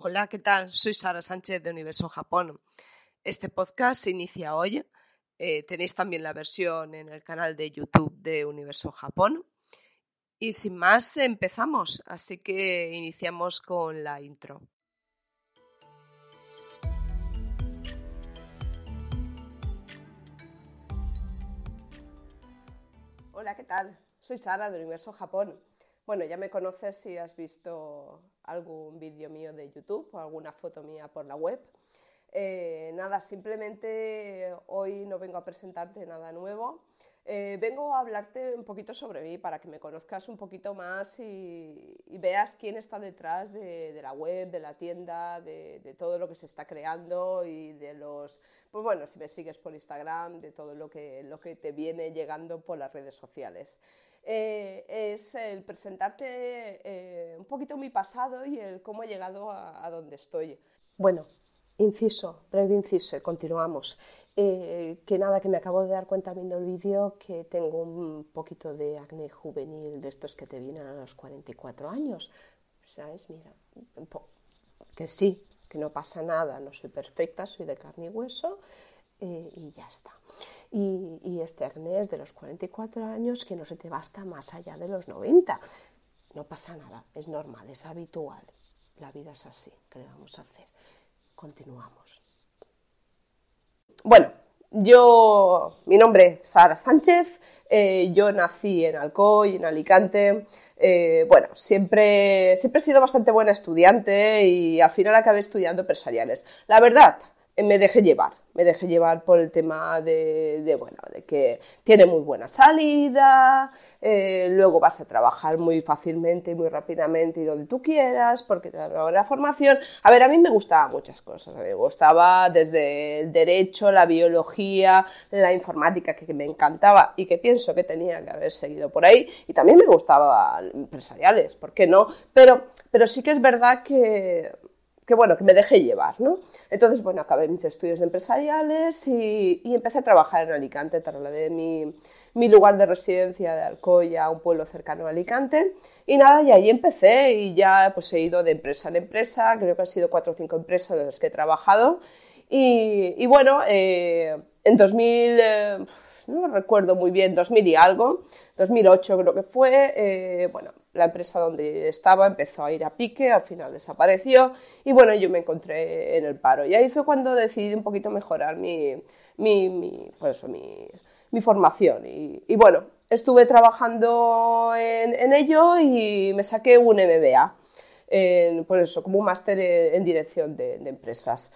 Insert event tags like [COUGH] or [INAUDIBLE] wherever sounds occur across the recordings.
Hola, ¿qué tal? Soy Sara Sánchez de Universo Japón. Este podcast se inicia hoy. Eh, tenéis también la versión en el canal de YouTube de Universo Japón. Y sin más, empezamos. Así que iniciamos con la intro. Hola, ¿qué tal? Soy Sara de Universo Japón. Bueno, ya me conoces si has visto algún vídeo mío de YouTube o alguna foto mía por la web. Eh, nada, simplemente hoy no vengo a presentarte nada nuevo. Eh, vengo a hablarte un poquito sobre mí para que me conozcas un poquito más y, veas quién está detrás de, la web, de la tienda, de, todo lo que se está creando y de los, pues bueno, si me sigues por Instagram, de todo lo que, lo que te viene llegando por las redes sociales. Eh, es el presentarte eh, un poquito mi pasado y el cómo he llegado a, donde estoy. Bueno, inciso, breve inciso, continuamos. Eh, que nada, que me acabo de dar cuenta viendo el vídeo que tengo un poquito de acné juvenil de estos que te vienen a los 44 años. ¿Sabes? Mira, que sí, que no pasa nada, no soy perfecta, soy de carne y hueso y ya está y, este acné de los 44 años que no se te basta más allá de los 90. No pasa nada, es normal, es habitual. La vida es así, ¿qué le vamos a hacer? Continuamos. Bueno, yo, mi nombre es Sara Sánchez, eh, yo nací en Alcoy, en Alicante. Eh, bueno, siempre, siempre he sido bastante buena estudiante y al final acabé estudiando empresariales. La verdad, me dejé llevar, me dejé llevar por el tema de, bueno, de que tiene muy buena salida, eh, luego vas a trabajar muy fácilmente y muy rápidamente y donde tú quieras, porque te da la formación. A ver, a mí me gustaban muchas cosas, me gustaba desde el derecho, la biología, la informática, que, me encantaba y que pienso que tenía que haber seguido por ahí, y también me gustaba empresariales, ¿por qué no? Pero, pero sí que es verdad que que bueno, que me dejé llevar, ¿no? Entonces, bueno, acabé mis estudios empresariales y, empecé a trabajar en Alicante, trasladé mi, mi lugar de residencia de Alcoya, un pueblo cercano a Alicante, y nada, y ahí empecé y ya pues he ido de empresa en empresa, creo que han sido cuatro o cinco empresas de las que he trabajado, y, bueno, eh, en 2000, eh, no recuerdo muy bien, 2000 y algo, 2008 creo que fue, eh, bueno, la empresa donde estaba empezó a ir a pique, al final desapareció y bueno, yo me encontré en el paro. Y ahí fue cuando decidí un poquito mejorar mi, mi, pues mi, formación. Y, bueno, estuve trabajando en, ello y me saqué un MBA, en, por eso, como un máster en, dirección de empresas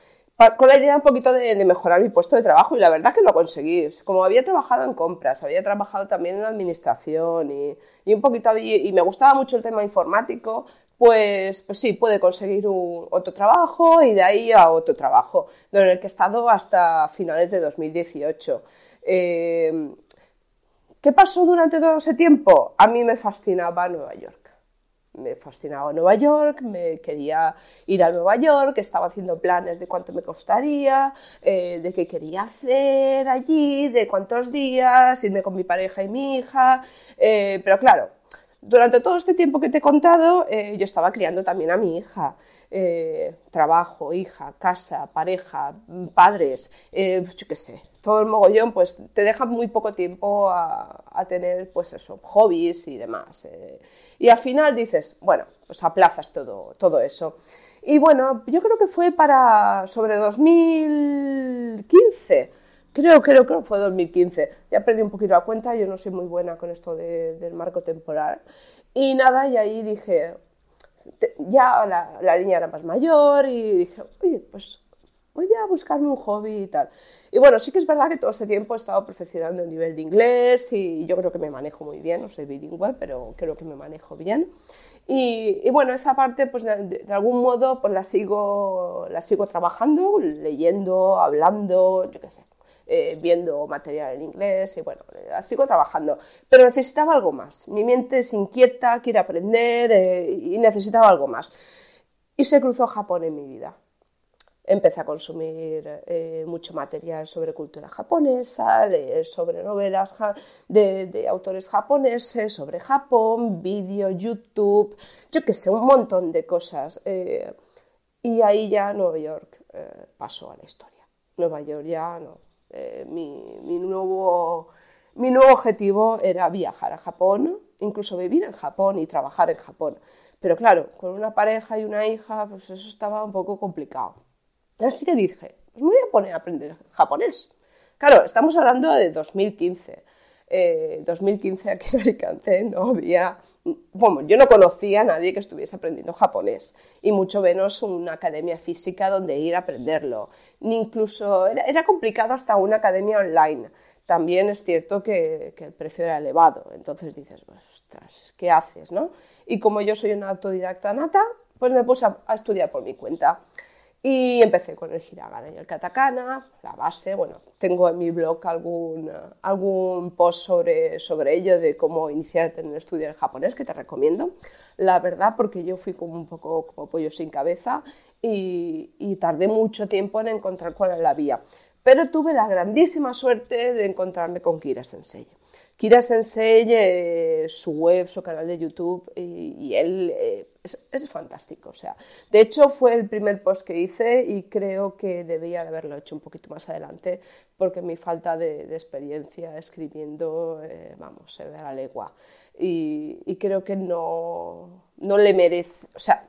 con la idea un poquito de, mejorar mi puesto de trabajo y la verdad que lo conseguí. Como había trabajado en compras, había trabajado también en administración y, un poquito y me gustaba mucho el tema informático, pues, pues sí, puede conseguir otro trabajo y de ahí a otro trabajo, en el que he estado hasta finales de 2018. Eh, ¿Qué pasó durante todo ese tiempo? A mí me fascinaba Nueva York me fascinaba Nueva York, me quería ir a Nueva York, estaba haciendo planes de cuánto me costaría, eh, de qué quería hacer allí, de cuántos días, irme con mi pareja y mi hija, eh, pero claro, durante todo este tiempo que te he contado, eh, yo estaba criando también a mi hija. trabajo, hija, casa, pareja, padres, yo qué sé, todo el mogollón, pues te deja muy poco tiempo a, a tener, pues eso, hobbies y demás. Y al final dices, bueno, pues aplazas todo, todo eso. Y bueno, yo creo que fue para sobre 2015. Creo, creo, creo que fue 2015. Ya perdí un poquito la cuenta, yo no soy muy buena con esto del marco temporal. Y nada, y ahí dije, ya la, la niña era más mayor y dije, oye, pues voy a buscarme un hobby y tal. Y bueno, sí que es verdad que todo este tiempo he estado perfeccionando el nivel de inglés y yo creo que me manejo muy bien, no soy bilingüe, pero creo que me manejo bien. Y, bueno, esa parte, pues de, algún modo, pues la sigo, la sigo trabajando, leyendo, hablando, yo qué sé, eh, viendo material en inglés y bueno, la sigo trabajando. Pero necesitaba algo más. Mi mente es inquieta, quiere aprender eh, y necesitaba algo más. Y se cruzó Japón en mi vida empecé a consumir eh, mucho material sobre cultura japonesa, leer sobre novelas de, autores japoneses, sobre Japón, vídeo, YouTube, yo qué sé, un montón de cosas. Eh, Y ahí ya Nueva York eh, pasó a la historia. Nueva York ya no. Eh, mi, nuevo, mi nuevo objetivo era viajar a Japón, incluso vivir en Japón y trabajar en Japón. Pero claro, con una pareja y una hija, pues eso estaba un poco complicado. Así que dije, pues me voy a poner a aprender japonés. Claro, estamos hablando de 2015. 2015 aquí en Alicante no había bueno, yo no conocía a nadie que estuviese aprendiendo japonés y mucho menos una academia física donde ir a aprenderlo. Ni incluso era, complicado hasta una academia online. También es cierto que, el precio era elevado. Entonces dices, ostras, ¿qué haces? No? Y como yo soy una autodidacta nata, pues me puse a estudiar por mi cuenta. Y empecé con el hiragana y el katakana, la base. Bueno, tengo en mi blog algún, algún post sobre, sobre ello, de cómo iniciarte en el estudio del japonés, que te recomiendo. La verdad, porque yo fui como un poco como pollo sin cabeza y, y tardé mucho tiempo en encontrar cuál era la vía. Pero tuve la grandísima suerte de encontrarme con Kira Sensei. Kira Sensei, eh, su web, su canal de YouTube, y, él eh, es, fantástico. O sea, de hecho, fue el primer post que hice y creo que debía de haberlo hecho un poquito más adelante porque mi falta de, experiencia escribiendo, eh, vamos, se ve a la legua. Y, creo que no, no, le merece. O sea,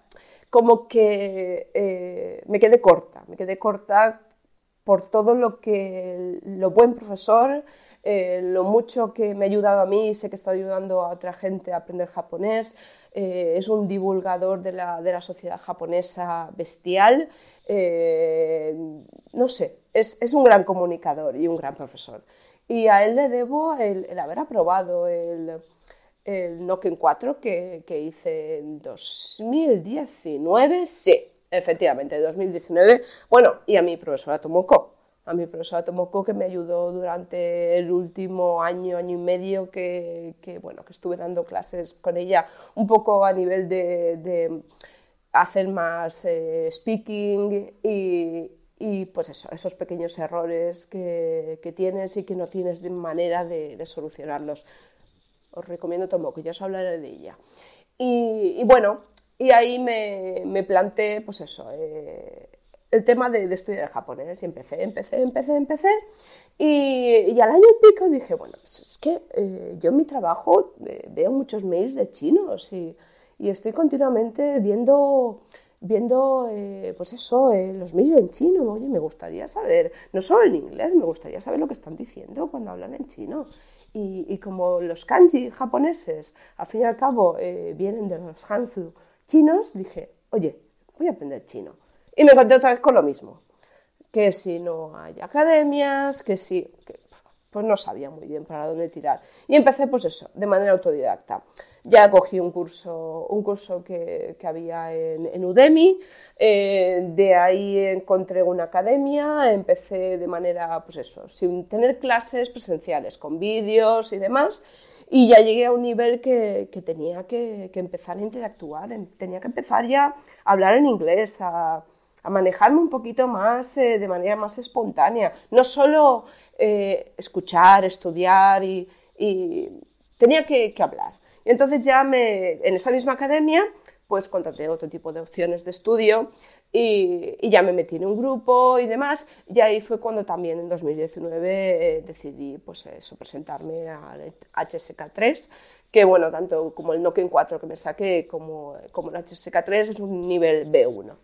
como que me quedé corta, me quedé corta por todo lo que lo buen profesor eh, lo mucho que me ha ayudado a mí y sé que está ayudando a otra gente a aprender japonés. Eh, es un divulgador de la, de la sociedad japonesa bestial. Eh, no sé, es, es, un gran comunicador y un gran profesor. Y a él le debo el, el haber aprobado el, el Noken 4 que, que hice en 2019. Sí, efectivamente, 2019. Bueno, y a mi profesora Tomoko a mi profesora Tomoko que me ayudó durante el último año, año y medio que, bueno, que estuve dando clases con ella un poco a nivel de, hacer más eh, speaking y, y, pues eso, esos pequeños errores que, que, tienes y que no tienes de manera de, solucionarlos. Os recomiendo Tomoko, ya os hablaré de ella. Y, bueno, y ahí me, me planteé, pues eso, eh, el tema de, estudiar japonés y empecé, empecé, empecé, empecé. Y, al año y pico dije, bueno, pues es que eh, yo en mi trabajo eh, veo muchos mails de chinos y, estoy continuamente viendo, viendo eh, pues eso, los mails en chino. Oye, me gustaría saber, no solo en inglés, me gustaría saber lo que están diciendo cuando hablan en chino. Y, y como los kanji japoneses, al fin y al cabo, vienen de los hanzu chinos, dije, oye, voy a aprender chino. Y me encontré otra vez con lo mismo, que si no hay academias, que si... pues no sabía muy bien para dónde tirar. Y empecé pues eso, de manera autodidacta. Ya cogí un curso, un curso que, que había en, Udemy, eh, de ahí encontré una academia, empecé de manera, pues eso, sin tener clases presenciales, con vídeos y demás, y ya llegué a un nivel que, que tenía que, que, empezar a interactuar, tenía que empezar ya a hablar en inglés, a, a manejarme un poquito más eh, de manera más espontánea, no solo eh, escuchar, estudiar y, tenía que, hablar. Y entonces ya me, en esa misma academia pues contraté otro tipo de opciones de estudio y, ya me metí en un grupo y demás. Y ahí fue cuando también en 2019 eh, decidí pues presentarme al HSK3, que bueno, tanto como el Nokia 4 que me saqué como, como el HSK3 es un nivel B1.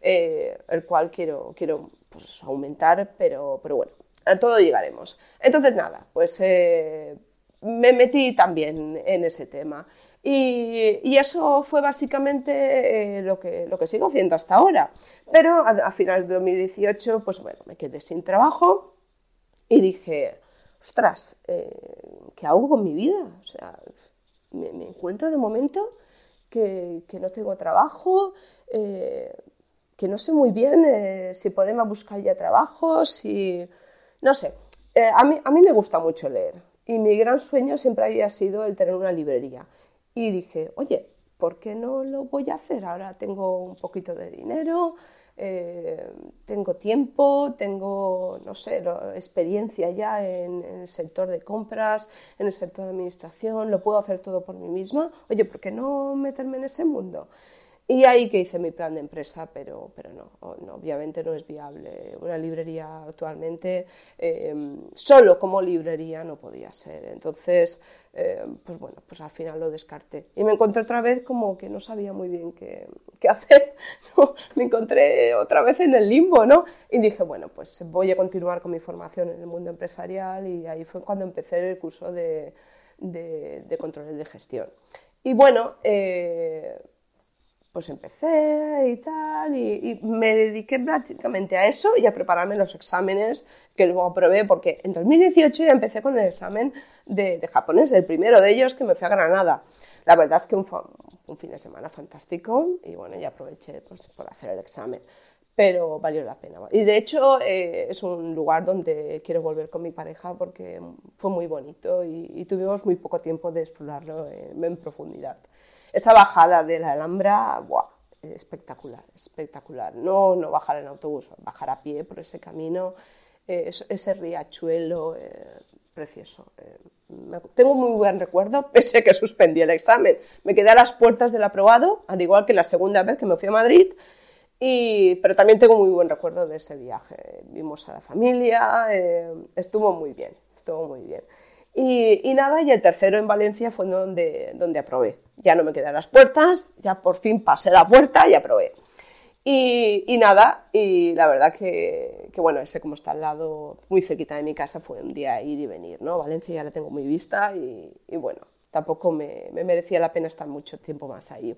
Eh, el cual quiero, quiero pues, aumentar, pero, pero bueno, a todo llegaremos. Entonces, nada, pues eh, me metí también en ese tema. Y, eso fue básicamente eh, lo, que, lo que sigo haciendo hasta ahora. Pero a, a finales de 2018, pues bueno, me quedé sin trabajo y dije, ostras, ¿qué hago con mi vida? O sea, me, encuentro de momento que no tengo trabajo, que no sé muy bien eh, si ponerme a buscar ya trabajo, si... no sé. Eh, a, mí, a mí me gusta mucho leer y mi gran sueño siempre había sido el tener una librería. Y dije, oye, ¿por qué no lo voy a hacer? Ahora tengo un poquito de dinero, eh, tengo tiempo, tengo, no sé, experiencia ya en, en, el sector de compras, en el sector de administración, lo puedo hacer todo por mí misma. Oye, ¿por qué no meterme en ese mundo? Y ahí que hice mi plan de empresa, pero, pero no, obviamente no es viable. Una librería actualmente, em, solo como librería no podía ser. Entonces, em, pues bueno, pues al final lo descarté. Y me encontré otra vez como que no sabía muy bien qué, qué hacer. [LAUGHS] Me encontré otra vez en el limbo, ¿no? Y dije, bueno, pues voy a continuar con mi formación en el mundo empresarial y ahí fue cuando empecé el curso de, de, de controles de gestión. Y bueno, eh, pues empecé y tal, y, me dediqué prácticamente a eso y a prepararme los exámenes que luego aprobé, porque en 2018 ya empecé con el examen de, japonés, el primero de ellos que me fui a Granada. La verdad es que un, un fin de semana fantástico y bueno, ya aproveché pues, por hacer el examen, pero valió la pena. Y de hecho eh, es un lugar donde quiero volver con mi pareja porque fue muy bonito y, tuvimos muy poco tiempo de explorarlo en profundidad esa bajada de la Alhambra, ¡buah! espectacular, espectacular. No, no bajar en autobús, bajar a pie por ese camino, eh, ese riachuelo eh, precioso. Eh, tengo muy buen recuerdo, [LAUGHS] pese a que suspendí el examen. Me quedé a las puertas del aprobado, al igual que la segunda vez que me fui a Madrid, y, pero también tengo muy buen recuerdo de ese viaje. Vimos a la familia, estuvo muy bien, estuvo muy bien. Y, nada, y el tercero en Valencia fue donde, donde aprobé. Ya no me quedé a las puertas, ya por fin pasé la puerta y aprobé. Y, nada, y la verdad que, bueno, ese como está al lado, muy cerquita de mi casa, fue un día ir y venir, ¿no? Valencia ya la tengo muy vista y, bueno, tampoco me, merecía la pena estar mucho tiempo más ahí.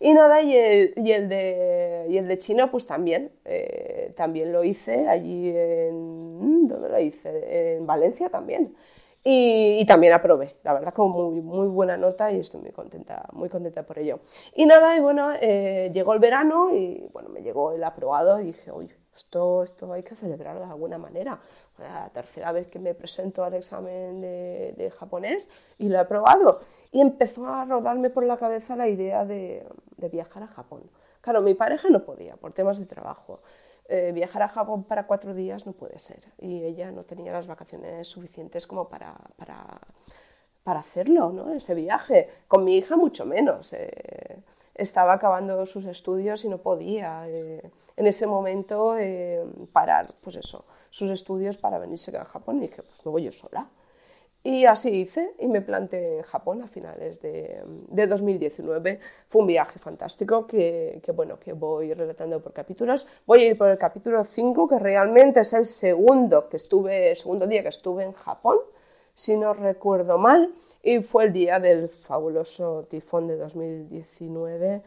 Y nada, y el, y el, de, y el de China, pues también, eh, también lo hice allí en, ¿dónde lo hice? En Valencia también. Y, también aprobé, la verdad, con muy, muy buena nota y estoy muy contenta, muy contenta por ello. Y nada, y bueno, eh, llegó el verano y bueno, me llegó el aprobado y dije, oye, esto, esto hay que celebrarlo de alguna manera. La tercera vez que me presento al examen de, de japonés y lo he aprobado. Y empezó a rodarme por la cabeza la idea de, de viajar a Japón. Claro, mi pareja no podía por temas de trabajo. Eh, viajar a Japón para cuatro días no puede ser. Y ella no tenía las vacaciones suficientes como para, para, para hacerlo, ¿no? Ese viaje. Con mi hija mucho menos. Eh, estaba acabando sus estudios y no podía eh, en ese momento parar, pues eso, sus estudios para venirse a Japón. Y dije, pues me voy yo sola. Y así hice y me planté en Japón a finales de, de 2019. Fue un viaje fantástico que, que, bueno, que voy relatando por capítulos. Voy a ir por el capítulo 5, que realmente es el segundo, que estuve, segundo día que estuve en Japón, si no recuerdo mal, y fue el día del fabuloso tifón de 2019,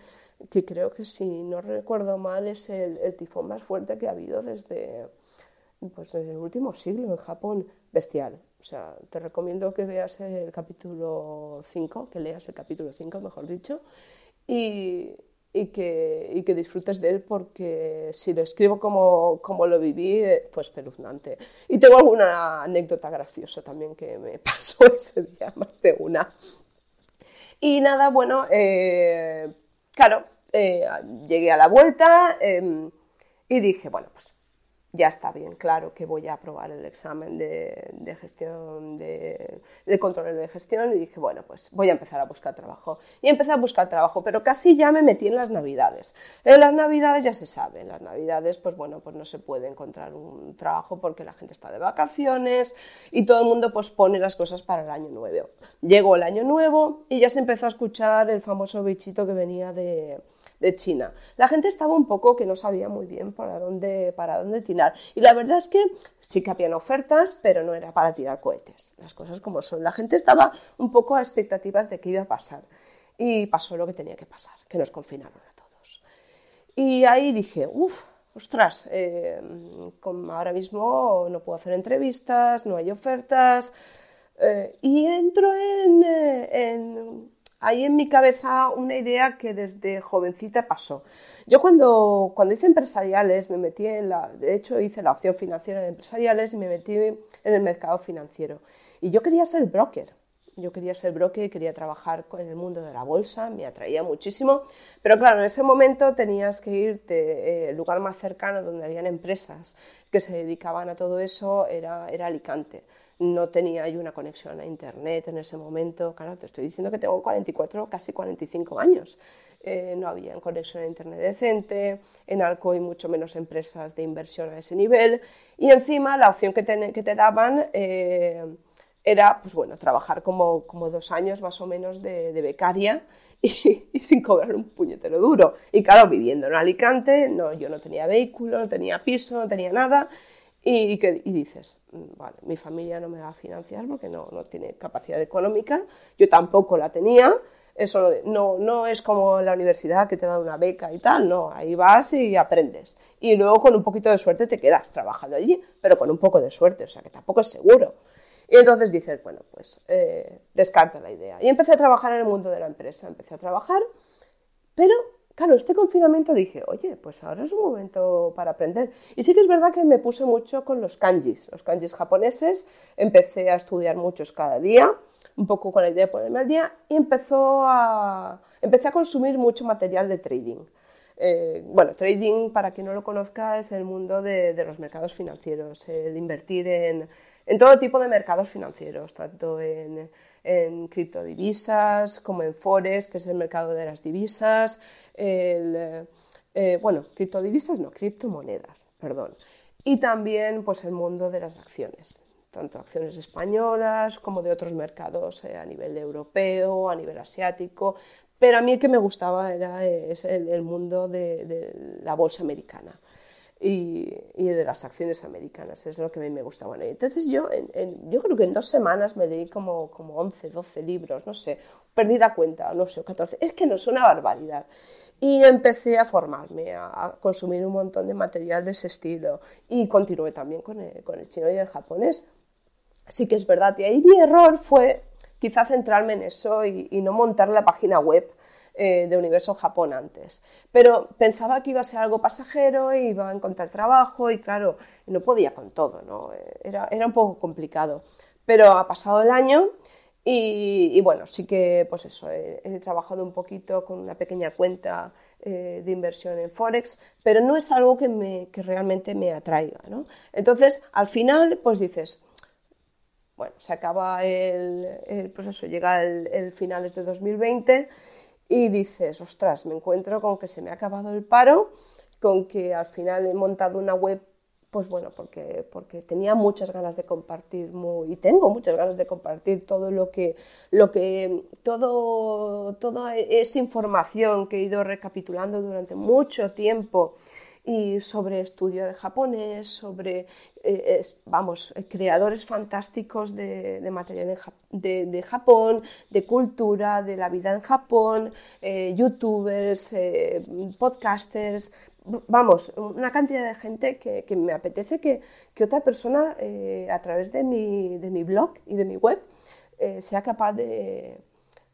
que creo que si no recuerdo mal es el, tifón más fuerte que ha habido desde, pues, el último siglo en Japón. Bestial, sea, te recomiendo que veas el capítulo 5, que leas el capítulo 5, mejor dicho, y, que, disfrutes de él porque si lo escribo como, lo viví, pues peluznante. Y tengo alguna anécdota graciosa también que me [LAUGHS] pasó ese día, más de una. Y nada, bueno, eh, claro, eh, llegué a la vuelta eh, y dije, bueno, pues ya está bien claro que voy a aprobar el examen de, gestión, de, control de gestión y dije, bueno, pues voy a empezar a buscar trabajo. Y empecé a buscar trabajo, pero casi ya me metí en las navidades. En las navidades ya se sabe, en las navidades pues bueno, pues no se puede encontrar un trabajo porque la gente está de vacaciones y todo el mundo pues pone las cosas para el año nuevo. Llegó el año nuevo y ya se empezó a escuchar el famoso bichito que venía de de China. La gente estaba un poco que no sabía muy bien para dónde, para dónde tirar. Y la verdad es que sí que habían ofertas, pero no era para tirar cohetes. Las cosas como son. La gente estaba un poco a expectativas de qué iba a pasar. Y pasó lo que tenía que pasar, que nos confinaron a todos. Y ahí dije, uff, ostras, eh, ahora mismo no puedo hacer entrevistas, no hay ofertas. Eh, y entro en, eh, en hay en mi cabeza una idea que desde jovencita pasó. Yo cuando, cuando hice empresariales, me metí en la, de hecho hice la opción financiera de empresariales y me metí en el mercado financiero. Y yo quería ser broker. yo quería ser broker, quería trabajar en el mundo de la bolsa, me atraía muchísimo, pero claro, en ese momento tenías que irte, eh, el lugar más cercano donde habían empresas que se dedicaban a todo eso era, era Alicante no tenía yo una conexión a internet en ese momento. Claro, te estoy diciendo que tengo 44, casi 45 años. Eh, no había conexión a internet decente, en Alcoy mucho menos empresas de inversión a ese nivel. Y encima la opción que te, daban eh, era, pues bueno, trabajar como, como, dos años más o menos de, becaria y, y, sin cobrar un puñetero duro. Y claro, viviendo en Alicante, no, yo no tenía vehículo, no tenía piso, no tenía nada. Y, que, y dices, mm, vale, mi familia no me va a financiar porque no, no tiene capacidad económica, yo tampoco la tenía, eso no, no es como la universidad que te da una beca y tal, no, ahí vas y aprendes. Y luego con un poquito de suerte te quedas trabajando allí, pero con un poco de suerte, o sea que tampoco es seguro. Y entonces dices, bueno, pues eh, descarta la idea. Y empecé a trabajar en el mundo de la empresa, empecé a trabajar, pero claro, este confinamiento dije, oye, pues ahora es un momento para aprender. Y sí que es verdad que me puse mucho con los kanjis, los kanjis japoneses, empecé a estudiar muchos cada día, un poco con la idea de ponerme al día, y empezó a, empecé a consumir mucho material de trading. Eh, bueno, trading, para quien no lo conozca, es el mundo de, los mercados financieros, el invertir en, en todo tipo de mercados financieros, tanto en en criptodivisas, como en Forex, que es el mercado de las divisas, el, eh, bueno, criptodivisas no, criptomonedas, perdón. Y también pues el mundo de las acciones, tanto acciones españolas como de otros mercados eh, a nivel europeo, a nivel asiático, pero a mí el que me gustaba era es el, mundo de la bolsa americana y, de las acciones americanas, es lo que a mí me gustaba. Entonces yo, yo creo que en dos semanas me leí como, como 11, 12 libros, no sé, perdida cuenta, no sé, 14, es que no es una barbaridad. Y empecé a formarme, a, consumir un montón de material de ese estilo y continué también con el, con el chino y el japonés. Sí que es verdad, y ahí mi error fue quizá centrarme en eso y, y no montar la página web eh, de Universo Japón antes. Pero pensaba que iba a ser algo pasajero, iba a encontrar trabajo y claro, no podía con todo, ¿no? Eh, era, era un poco complicado. Pero ha pasado el año y, bueno, sí que pues eso, he, trabajado un poquito con una pequeña cuenta eh, de inversión en Forex, pero no es algo que, me, que realmente me atraiga, ¿no? Entonces, al final, pues dices, bueno, se acaba el, el pues llega el, el finales de 2020 y dices, ostras, me encuentro con que se me ha acabado el paro, con que al final he montado una web, pues bueno, porque, porque tenía muchas ganas de compartir, y tengo muchas ganas de compartir todo lo que, lo que todo, toda esa información que he ido recapitulando durante mucho tiempo y sobre estudio de japonés, sobre, eh, vamos, creadores fantásticos de, de material de, de, Japón, de cultura, de la vida en Japón, eh, youtubers, eh, podcasters, vamos, una cantidad de gente que, que me apetece que, que otra persona a través de mi, de mi, blog y de mi web sea capaz de,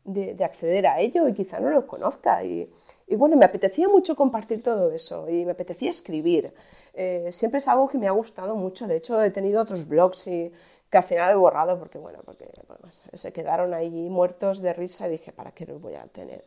de, acceder a ello y quizá no lo conozca. Y, y bueno, me apetecía mucho compartir todo eso y me apetecía escribir. Eh, siempre es algo que me ha gustado mucho. De hecho, he tenido otros blogs y que al final he borrado porque, bueno, porque se quedaron ahí muertos de risa y dije, ¿para qué los voy a tener?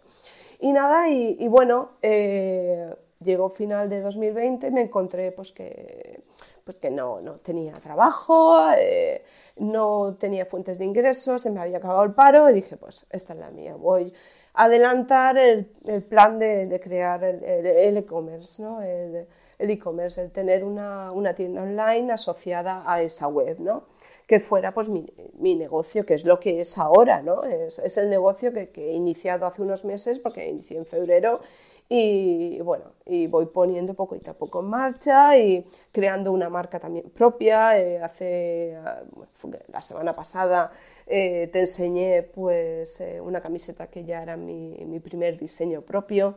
Y nada, y, bueno, eh, llegó final de 2020 y me encontré pues que, pues que no, no tenía trabajo, eh, no tenía fuentes de ingresos, se me había acabado el paro y dije, pues esta es la mía, voy adelantar el, plan de, crear el e-commerce, ¿no? el e-commerce, el, tener una, tienda online asociada a esa web, ¿no? que fuera pues mi, negocio, que es lo que es ahora, ¿no? es, el negocio que, que, he iniciado hace unos meses, porque inicié en febrero, y bueno, y voy poniendo poco a poco en marcha y creando una marca también propia. Eh, hace, la semana pasada eh, te enseñé pues eh, una camiseta que ya era mi, mi primer diseño propio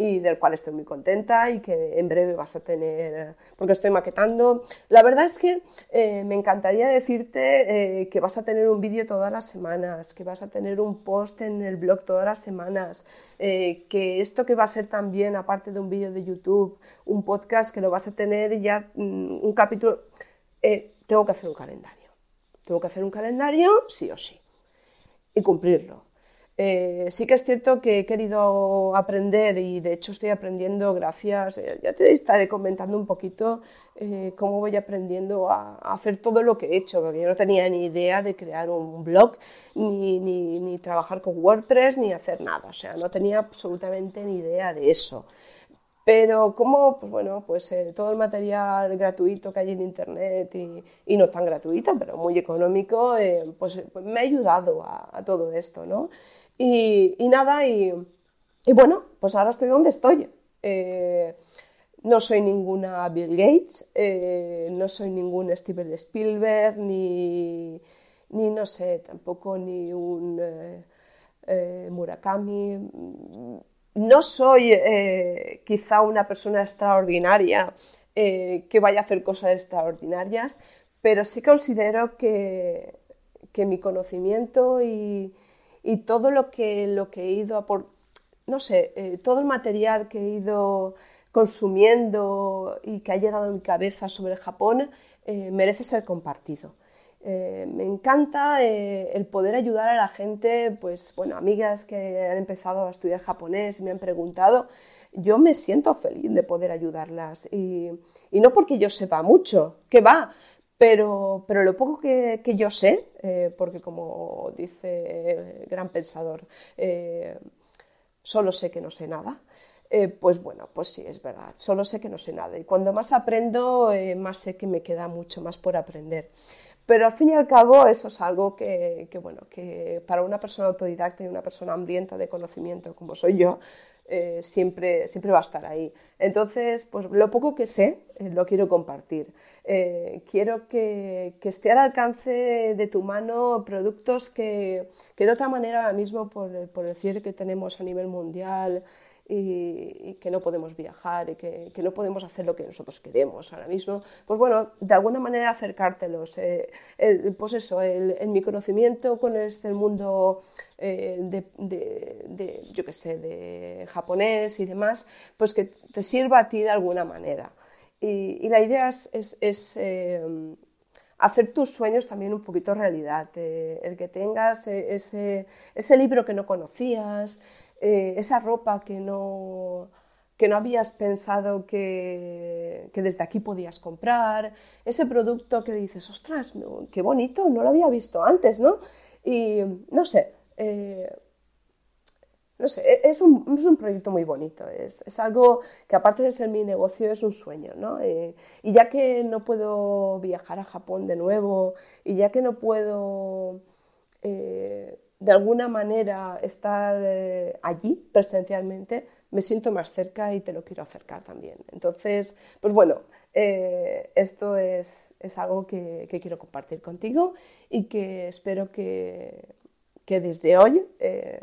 y del cual estoy muy contenta y que en breve vas a tener, porque estoy maquetando. La verdad es que eh, me encantaría decirte eh, que vas a tener un vídeo todas las semanas, que vas a tener un post en el blog todas las semanas, eh, que esto que va a ser también, aparte de un vídeo de YouTube, un podcast, que lo vas a tener ya mm, un capítulo. tengo que hacer un calendario. Tengo que hacer un calendario sí o sí. y cumplirlo. Eh, sí que es cierto que he querido aprender y de hecho estoy aprendiendo gracias, eh, ya te estaré comentando un poquito eh, cómo voy aprendiendo a, hacer todo lo que he hecho, porque yo no tenía ni idea de crear un blog, ni, ni, trabajar con WordPress, ni hacer nada, o sea, no tenía absolutamente ni idea de eso. Pero como, pues bueno, pues todo el material gratuito que hay en Internet y, no tan gratuito, pero muy económico, pues, pues, me ha ayudado a, a todo esto, ¿no? Y, nada, y, bueno, pues ahora estoy donde estoy. Eh, no soy ninguna Bill Gates, eh, no soy ningún Steven Spielberg, ni, ni no sé, tampoco ni un eh, Murakami. No soy quizá una persona extraordinaria que vaya a hacer cosas extraordinarias, pero sí considero que, que mi conocimiento y, y todo lo que, lo que he ido por, no sé, eh, todo el material que he ido consumiendo y que ha llegado a mi cabeza sobre Japón eh, merece ser compartido. Eh, me encanta el poder ayudar a la gente, pues bueno, amigas que han empezado a estudiar japonés y me han preguntado, yo me siento feliz de poder ayudarlas y, y no porque yo sepa mucho, que va, pero, pero lo poco que, que yo sé, eh, porque como dice gran pensador, eh, solo sé que no sé nada, eh, pues bueno, pues sí, es verdad, solo sé que no sé nada. Y cuando más aprendo, más sé que me queda mucho más por aprender. Pero al fin y al cabo eso es algo que, que, bueno, que para una persona autodidacta y una persona hambrienta de conocimiento como soy yo, eh, siempre, siempre va a estar ahí. Entonces, pues lo poco que sé eh, lo quiero compartir. Eh, quiero que, que, esté al alcance de tu mano productos que, de otra manera ahora mismo por, por el que tenemos a nivel mundial, y, que no podemos viajar y que, no podemos hacer lo que nosotros queremos ahora mismo, pues bueno, de alguna manera acercártelos. Eh, el, pues eso, el, mi conocimiento con este mundo eh, de, yo qué sé, de japonés y demás, pues que te sirva a ti de alguna manera. Y, la idea es, es, eh, hacer tus sueños también un poquito realidad, el que tengas ese, ese libro que no conocías, eh, esa ropa que no, que no habías pensado que, que, desde aquí podías comprar, ese producto que dices, ostras, qué bonito, no lo había visto antes, ¿no? Y no sé, eh, no sé, e, es un, es un, proyecto muy bonito, es, es, algo que aparte de ser mi negocio es un sueño, ¿no? Eh, y ya que no puedo viajar a Japón de nuevo y ya que no puedo de alguna manera estar eh, allí presencialmente, me siento más cerca y te lo quiero acercar también. Entonces, pues bueno, eh, esto es, algo que, quiero compartir contigo y que espero que, desde hoy eh,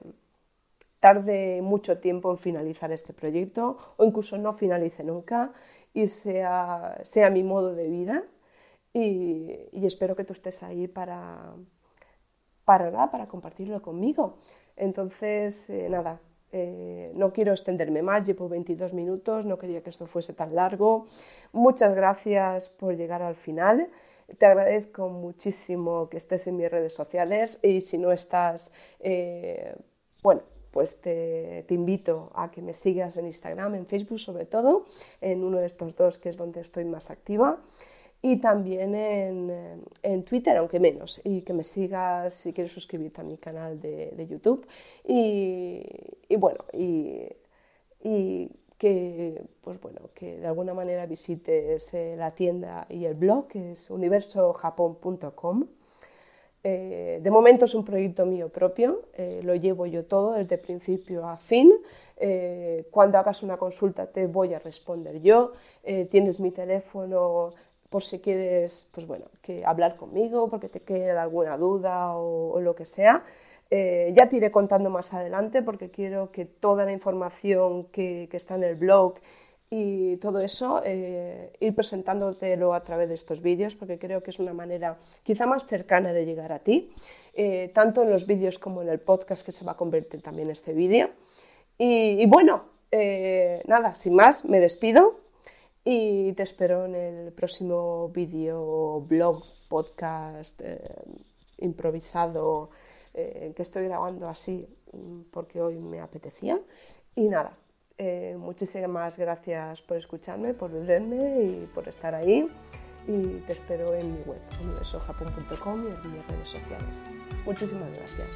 tarde mucho tiempo en finalizar este proyecto o incluso no finalice nunca y sea, sea mi modo de vida y espero que tú estés ahí para para para compartirlo conmigo. Entonces, eh, nada, eh, no quiero extenderme más, llevo 22 minutos, no quería que esto fuese tan largo. Muchas gracias por llegar al final. Te agradezco muchísimo que estés en mis redes sociales y si no estás, eh, bueno, pues te, te, invito a que me sigas en Instagram, en Facebook sobre todo, en uno de estos dos que es donde estoy más activa y también en, en, Twitter, aunque menos, y que me sigas si quieres suscribirte a mi canal de, de YouTube. Y, y, bueno, y, y, que, pues bueno, que de alguna manera visites eh, la tienda y el blog, que es universojapón.com. Eh, de momento es un proyecto mío propio, eh, lo llevo yo todo desde principio a fin. cuando hagas una consulta te voy a responder yo. tienes mi teléfono por si quieres, pues bueno, que hablar conmigo, porque te queda alguna duda o, lo que sea. Eh, ya te iré contando más adelante porque quiero que toda la información que, está en el blog y todo eso, eh, ir presentándotelo a través de estos vídeos porque creo que es una manera quizá más cercana de llegar a ti, eh, tanto en los vídeos como en el podcast que se va a convertir también este vídeo. Y, y, bueno, nada, sin más, me despido y te espero en el próximo vídeo, blog, podcast, eh, improvisado, eh, que estoy grabando así porque hoy me apetecía. Y nada, eh, muchísimas gracias por escucharme, por verme y por estar ahí. Y te espero en mi web, universojapon.com y en mis redes sociales. Muchísimas gracias.